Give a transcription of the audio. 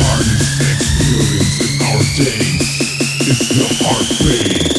hardest experience in our day. It's the heartbeat.